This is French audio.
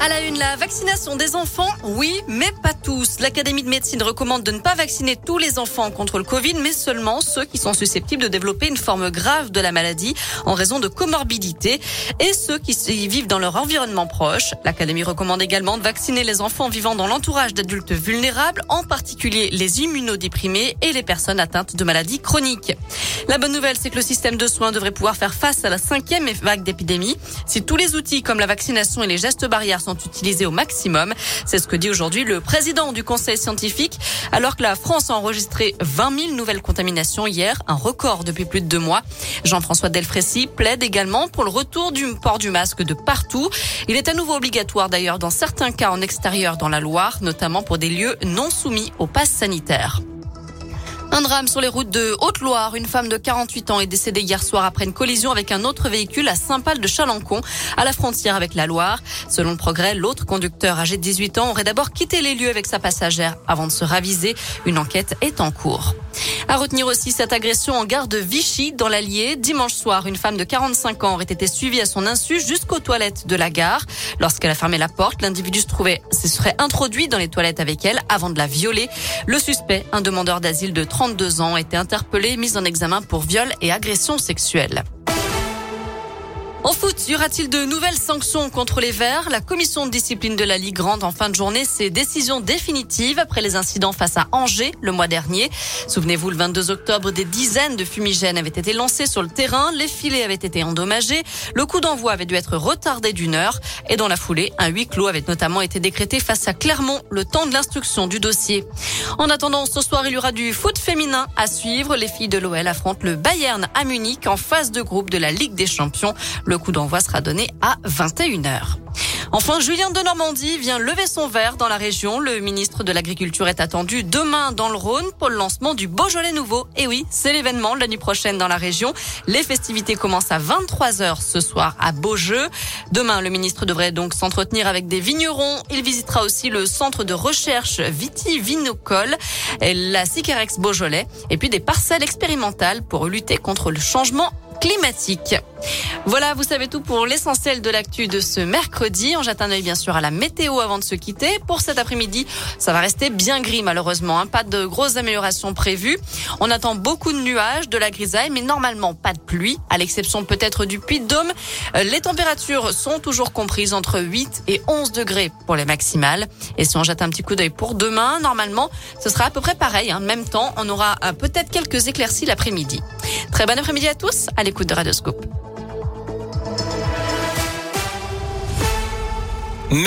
À la une, la vaccination des enfants, oui, mais pas tous. L'Académie de médecine recommande de ne pas vacciner tous les enfants contre le Covid, mais seulement ceux qui sont susceptibles de développer une forme grave de la maladie en raison de comorbidité et ceux qui vivent dans leur environnement proche. L'Académie recommande également de vacciner les enfants vivant dans l'entourage d'adultes vulnérables, en particulier les immunodéprimés et les personnes atteintes de maladies chroniques. La bonne nouvelle, c'est que le système de soins devrait pouvoir faire face à la cinquième vague d'épidémie si tous les outils comme la vaccination et les gestes barrières utilisés au maximum. C'est ce que dit aujourd'hui le président du conseil scientifique, alors que la France a enregistré 20 000 nouvelles contaminations hier, un record depuis plus de deux mois. Jean-François Delfrécy plaide également pour le retour du port du masque de partout. Il est à nouveau obligatoire d'ailleurs dans certains cas en extérieur dans la Loire, notamment pour des lieux non soumis au pass sanitaire. Un drame sur les routes de Haute-Loire. Une femme de 48 ans est décédée hier soir après une collision avec un autre véhicule à Saint-Pal de Chalancon, à la frontière avec la Loire. Selon le progrès, l'autre conducteur âgé de 18 ans aurait d'abord quitté les lieux avec sa passagère avant de se raviser. Une enquête est en cours. À retenir aussi cette agression en gare de Vichy, dans l'Allier. Dimanche soir, une femme de 45 ans aurait été suivie à son insu jusqu'aux toilettes de la gare. Lorsqu'elle a fermé la porte, l'individu se trouvait, se serait introduit dans les toilettes avec elle avant de la violer. Le suspect, un demandeur d'asile de 32 ans, a été interpellé, mis en examen pour viol et agression sexuelle. Foot, y aura-t-il de nouvelles sanctions contre les Verts? La commission de discipline de la Ligue rend en fin de journée ses décisions définitives après les incidents face à Angers le mois dernier. Souvenez-vous, le 22 octobre, des dizaines de fumigènes avaient été lancés sur le terrain, les filets avaient été endommagés, le coup d'envoi avait dû être retardé d'une heure et dans la foulée, un huis clos avait notamment été décrété face à Clermont le temps de l'instruction du dossier. En attendant, ce soir, il y aura du foot féminin à suivre. Les filles de l'OL affrontent le Bayern à Munich en phase de groupe de la Ligue des Champions. D'envoi sera donné à 21h. Enfin, Julien de Normandie vient lever son verre dans la région. Le ministre de l'Agriculture est attendu demain dans le Rhône pour le lancement du Beaujolais nouveau. Et oui, c'est l'événement la nuit prochaine dans la région. Les festivités commencent à 23h ce soir à Beaujeu. Demain, le ministre devrait donc s'entretenir avec des vignerons. Il visitera aussi le centre de recherche vitivinicole, la Sicarex Beaujolais, et puis des parcelles expérimentales pour lutter contre le changement climatique. Voilà, vous savez tout pour l'essentiel de l'actu de ce mercredi. On jette un œil bien sûr à la météo avant de se quitter. Pour cet après-midi, ça va rester bien gris malheureusement. Hein. Pas de grosses améliorations prévues. On attend beaucoup de nuages, de la grisaille, mais normalement pas de pluie, à l'exception peut-être du Puy-de-Dôme. Euh, les températures sont toujours comprises entre 8 et 11 degrés pour les maximales. Et si on jette un petit coup d'œil pour demain, normalement, ce sera à peu près pareil. En hein. même temps, on aura euh, peut-être quelques éclaircies l'après-midi. Très bon après-midi à tous, à l'écoute de Radioscope. Merci.